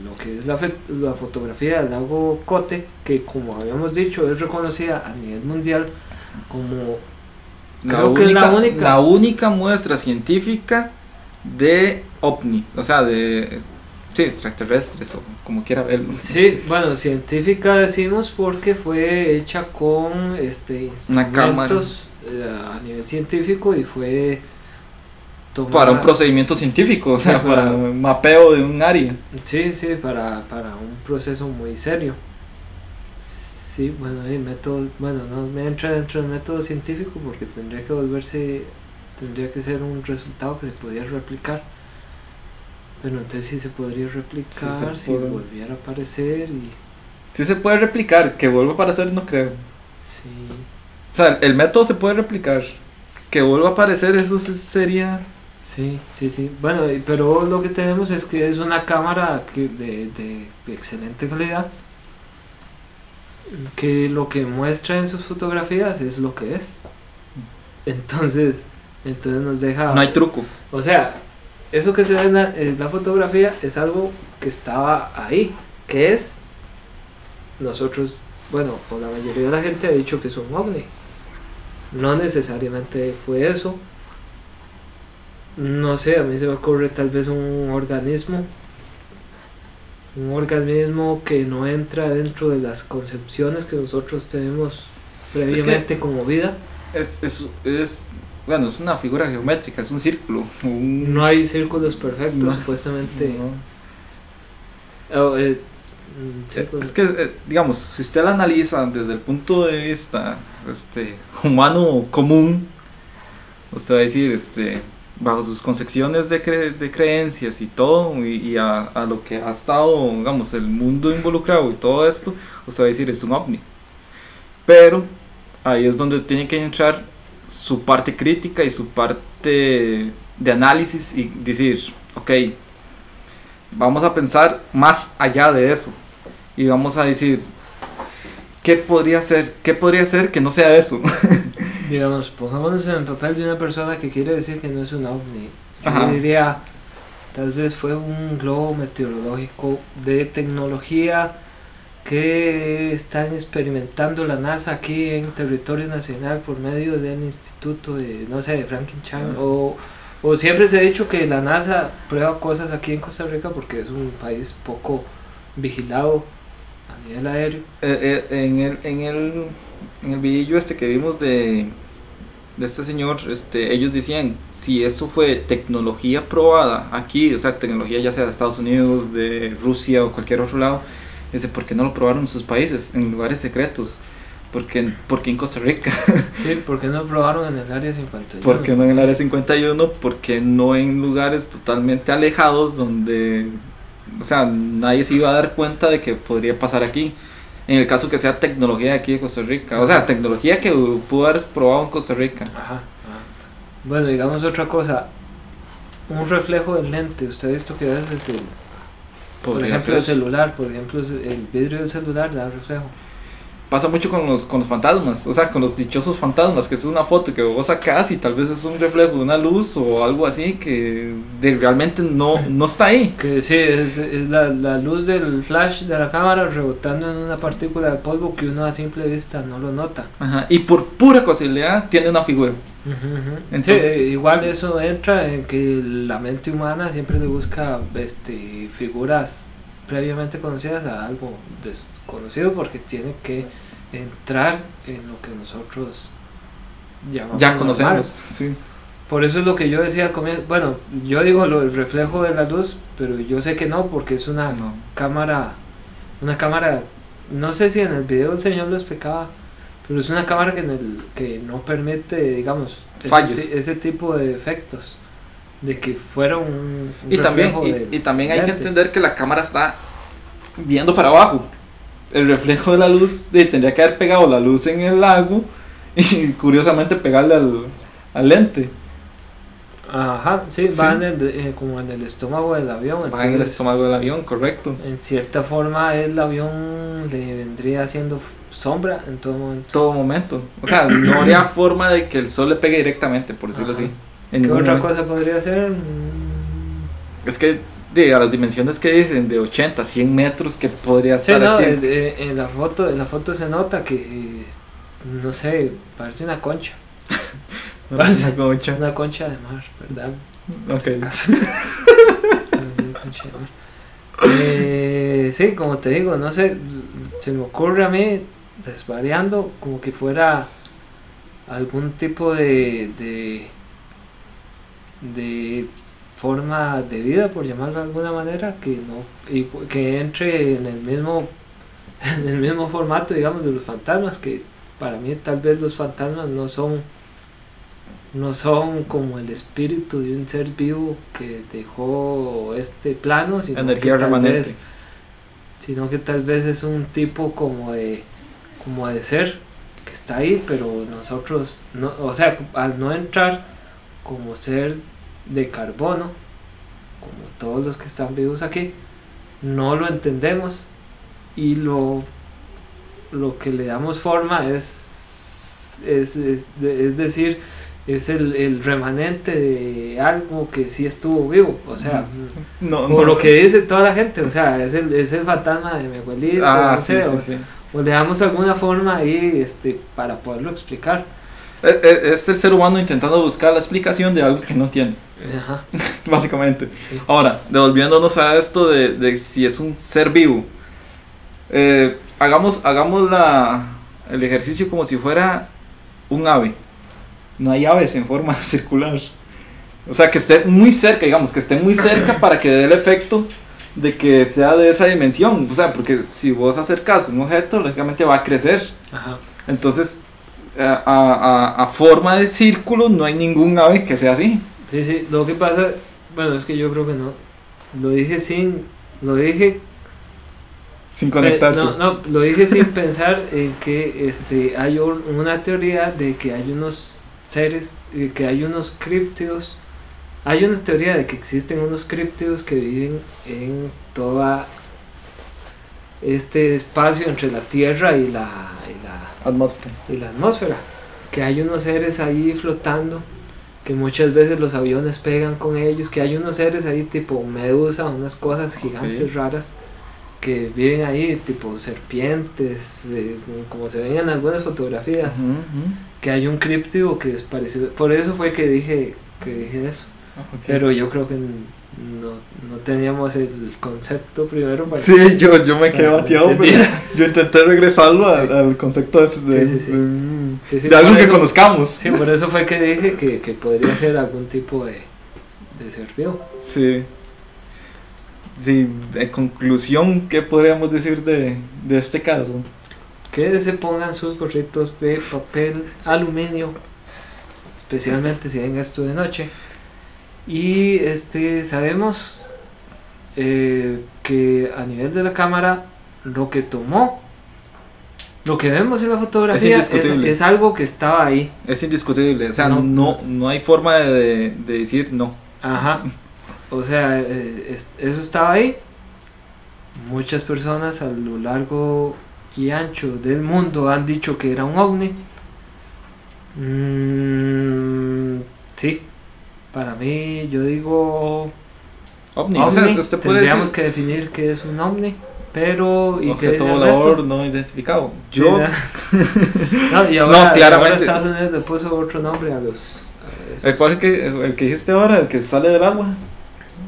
en lo que es la, fe- la fotografía del lago Cote, que como habíamos dicho es reconocida a nivel mundial como La Creo que es la única. la única muestra científica de ovni, o sea, de sí, extraterrestres o como quiera verlo. sí, bueno, científica decimos porque fue hecha con este instrumentos eh, a nivel científico y fue tomada- Para un procedimiento científico, o sea, para para- un mapeo de un área. Sí, sí, para, para un proceso muy serio. Sí, bueno, el método, bueno, no me entra dentro del método científico porque tendría que volverse, tendría que ser un resultado que se pudiera replicar. Pero entonces sí se podría replicar se si puede. volviera a aparecer y... Sí se puede replicar, que vuelva a aparecer no creo. Sí. O sea, el método se puede replicar. Que vuelva a aparecer, eso sería... Sí, sí, sí. Bueno, pero lo que tenemos es que es una cámara que de, de excelente calidad. Que lo que muestra en sus fotografías es lo que es. Entonces, entonces nos deja. No hay truco. O sea, eso que se ve en la, en la fotografía es algo que estaba ahí. Que es. Nosotros, bueno, o la mayoría de la gente ha dicho que es un ovni. No necesariamente fue eso. No sé, a mí se me ocurre tal vez un organismo. Un organismo que no entra dentro de las concepciones que nosotros tenemos previamente como vida. Es, es, es, bueno, es una figura geométrica, es un círculo. un- No hay círculos perfectos, No. supuestamente. No. Oh, eh, mm, círculos- Es que, eh, digamos, si usted la analiza desde el punto de vista este, humano común, usted va a decir, este, bajo sus concepciones de, cre- de creencias y todo, y, y a, a lo que ha estado, digamos, el mundo involucrado y todo esto, usted va a decir, es un ovni. Pero ahí es donde tiene que entrar su parte crítica y su parte de análisis y decir, ok, vamos a pensar más allá de eso y vamos a decir qué podría ser, qué podría ser que no sea eso. <laughs> Digamos, pongámonos en el papel de una persona que quiere decir que no es un ovni. Yo Ajá. diría, tal vez fue un globo meteorológico de tecnología que están experimentando la NASA aquí en territorio nacional por medio del instituto de, no sé, de Franklin Chan. Ah. O, o siempre se ha dicho que la NASA prueba cosas aquí en Costa Rica porque es un país poco vigilado a nivel aéreo. Eh, eh, en el en el en el video este que vimos de de este señor, este, ellos decían, si eso fue tecnología probada aquí, o sea, tecnología ya sea de Estados Unidos, de Rusia o cualquier otro lado, dice, ¿por qué no lo probaron en sus países, en lugares secretos? Porque, porque en Costa Rica, <laughs> Sí, porque no probaron en el área 51. ¿por qué no en el área 51? ¿Por qué no en lugares totalmente alejados donde, o sea, nadie se iba a dar cuenta de que podría pasar aquí? En el caso que sea tecnología aquí de Costa Rica, o sea, tecnología que pudo haber probado en Costa Rica. Ajá, ajá. Bueno, digamos otra cosa. Un reflejo del lente. Usted ha visto que a veces, el, por ejemplo, el celular, por ejemplo, el vidrio del celular da reflejo. Pasa mucho con los, con los fantasmas, o sea, con los dichosos fantasmas, que es una foto que vos sacás y tal vez es un reflejo de una luz o algo así que de- realmente no, no está ahí. Que sí, es, es la, la luz del flash de la cámara rebotando en una partícula de polvo que uno a simple vista no lo nota. Ajá, Y por pura casualidad tiene una figura. Entonces- Sí, igual eso entra en que la mente humana siempre le busca este, figuras previamente conocidas a algo desconocido porque tiene que entrar en lo que nosotros llamamos Ya normal. conocemos. Sí. Por eso es lo que yo decía al comienzo. Bueno, yo digo lo, el reflejo de la luz, pero yo sé que no porque es una No. cámara, una cámara, no sé si en el video el señor lo explicaba, pero es una cámara que, en el, que no permite, digamos, ese, Fallos. ese tipo de efectos, de que fuera un, un Y también, reflejo y, del y también hay que entender que la cámara está viendo para abajo. El reflejo de la luz de, tendría que haber pegado la luz en el lago <laughs> y curiosamente pegarle al, al lente. Ajá, sí, Sí. va en el, eh, como en el estómago del avión. Va en el estómago del avión, correcto. en cierta forma el avión le vendría haciendo sombra en todo momento. todo momento. O sea, no <clears throat> habría forma de que el sol le pegue directamente, por decirlo Ajá. así. En ¿Qué otra momento. cosa podría ser? Mm, Es que de, a las dimensiones que dicen, de 80, 100 metros, que podría Sí, estar no, aquí. en, la foto, en la foto se nota que, eh, no sé, parece una concha. <laughs> Una concha. Una concha de mar, ¿verdad? Ok. <laughs> Una concha de mar. Eh, sí, como te digo, no sé, se me ocurre a mí, desvariando, como que fuera algún tipo de, de, de forma de vida, por llamarlo de alguna manera, que no y que entre en el mismo <laughs> en el mismo formato, digamos, de los fantasmas, que para mí tal vez los fantasmas no son no son como el espíritu de un ser vivo que dejó este plano, sino Energía que tal remanente. vez, sino que tal vez es un tipo como de como de ser que está ahí, pero nosotros no, o sea, al no entrar como ser de carbono, como todos los que están vivos aquí, no lo entendemos y lo lo que le damos forma es es, es, es decir es el, el remanente de algo que sí estuvo vivo o sea No, o lo que dice toda la gente o sea es el, es el fantasma de mi abuelito Ah, no sí, sé, sí, o, sí. O le damos alguna forma ahí este para poderlo explicar Eh, eh, Es el ser humano intentando buscar la explicación de algo que no tiene, Ajá, <laughs> básicamente. sí. Ahora, devolviéndonos a esto de, de si es un ser vivo, eh, hagamos, hagamos la, el ejercicio como si fuera un ave. No hay aves en forma <laughs> circular. O sea, que esté muy cerca, digamos, que esté muy cerca para que dé el efecto de que sea de esa dimensión. O sea, porque si vos acercas un objeto, lógicamente va a crecer. Ajá. Entonces, a, a- a- a forma de círculo no hay ningún ave que sea así. sí sí lo que pasa bueno es que yo creo que no lo dije sin lo dije Sin Eh, conectarse. no, no, lo dije sin pensar en que este, hay un- una teoría de que hay unos seres, eh, que hay unos críptidos. Hay una teoría de que existen unos críptidos que viven en toda este espacio entre la Tierra y la, y la, Atmósfera. y la atmósfera. Que hay unos seres ahí flotando, que muchas veces los aviones pegan con ellos, que hay unos seres ahí tipo medusa, unas cosas gigantes raras, que viven ahí tipo serpientes, eh, como se ven en algunas fotografías, que hay un críptido que es parecido. Por eso fue que dije, que dije eso. Pero yo creo que no, no teníamos el concepto primero para... Sí, yo, yo me quedé bateado, pero <laughs> yo intenté regresarlo al, Sí. al concepto de, de, Sí, sí, sí. de- Sí, sí, de algo que conozcamos. Sí, por eso fue que dije que, que podría ser algún tipo de, de ser vivo. Sí. Sí, de conclusión, ¿qué podríamos decir de, de este caso? Que se pongan sus gorritos de papel aluminio, especialmente si ven esto de noche. Y este sabemos eh, que a nivel de la cámara lo que tomó, lo que vemos en la fotografía es, algo que estaba ahí. Es indiscutible, o sea, No. no, no, hay forma de, de decir no. Ajá. O sea, eh, es- eso estaba ahí. Muchas personas a lo largo y ancho del mundo han dicho que era un ovni. Mm, sí. Para mí, yo digo OVNI, ovni. o sea, usted puede Tendríamos que definir qué es un ovni. Pero, ¿y qué objeto el volador no identificado. Sí, Yo, ¿verdad? <laughs> <laughs> no, y ahora, No, claramente. ahora Estados Unidos le puso otro nombre a los. a ¿el, cual que, el que dijiste ahora, el que sale del agua?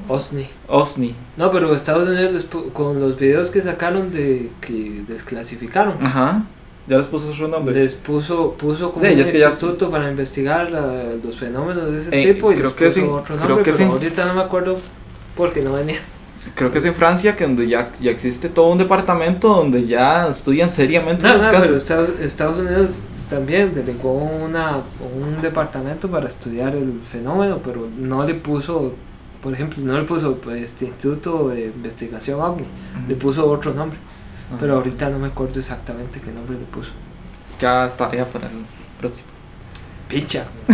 OSNI. OSNI. No, pero Estados Unidos les con los videos que sacaron de que desclasificaron, Ajá. Ya les puso su nombre. les puso puso como Sí, un es que ya- instituto para investigar la- los fenómenos de ese Eh, tipo y creo les que puso sí, otro creo nombre, que pero sí. ahorita no me acuerdo porque no venía. Creo que es en Francia que donde ya, ya existe todo un departamento donde ya estudian seriamente No, los no, pero casos. Estados, Estados Unidos también delegó una, un departamento para estudiar el fenómeno, pero no le puso, por ejemplo, no le puso pues, este Instituto de Investigación OVNI, le puso otro nombre, Ajá. pero ahorita no me acuerdo exactamente qué nombre le puso. Ya tarea para el próximo. Picha. <laughs>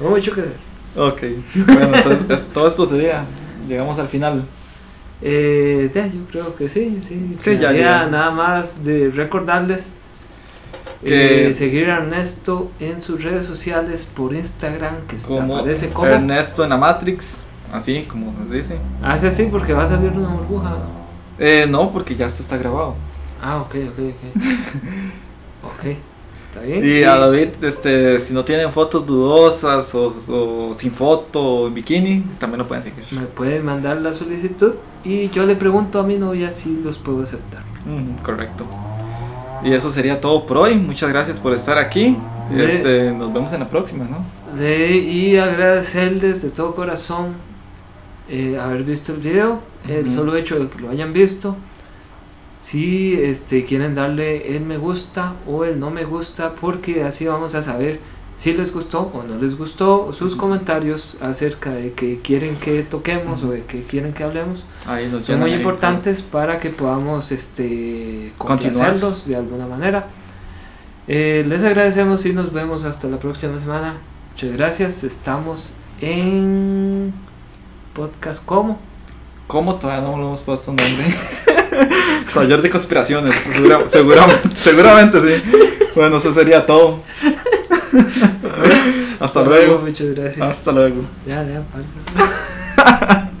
no mucho que hacer. Ok. Bueno, entonces es- todo esto sería. Llegamos al final. Eh, ya, yo creo que sí, sí. Sí, ya, ya. nada más de recordarles Que- eh, seguir a Ernesto en sus redes sociales por Instagram, que se Como aparece como. Ernesto en la Matrix. Así como se dice. Hace así porque va a salir una burbuja. Eh, no, porque ya esto está grabado. Ah, ok, ok, ok. <laughs> ok, está bien. Y a David, este, si no tienen fotos dudosas o, o sin foto o en bikini, también lo pueden seguir. Me pueden mandar la solicitud y yo le pregunto a mi novia si los puedo aceptar. Ujú, correcto. Y eso sería todo por hoy. Muchas gracias por estar aquí. De- Este, nos vemos en la próxima, ¿no? De- y agradecerles de todo corazón eh, haber visto el video, el solo hecho de que lo hayan visto. si este, quieren darle el me gusta o el no me gusta, porque así vamos a saber si les gustó o no les gustó sus comentarios acerca de que quieren que toquemos o de que quieren que hablemos. Ahí Son muy importantes para que podamos este, Continuar. complacerlos de alguna manera. Eh, les agradecemos y nos vemos hasta la próxima semana. Muchas gracias. Estamos en podcast como. ¿Cómo todavía no le hemos puesto un nombre? <laughs> Taller de conspiraciones, segura- seguramente, seguramente sí. Bueno, eso sería todo. <laughs> Hasta luego. Muchas gracias. Hasta luego. Ya, ya. <laughs>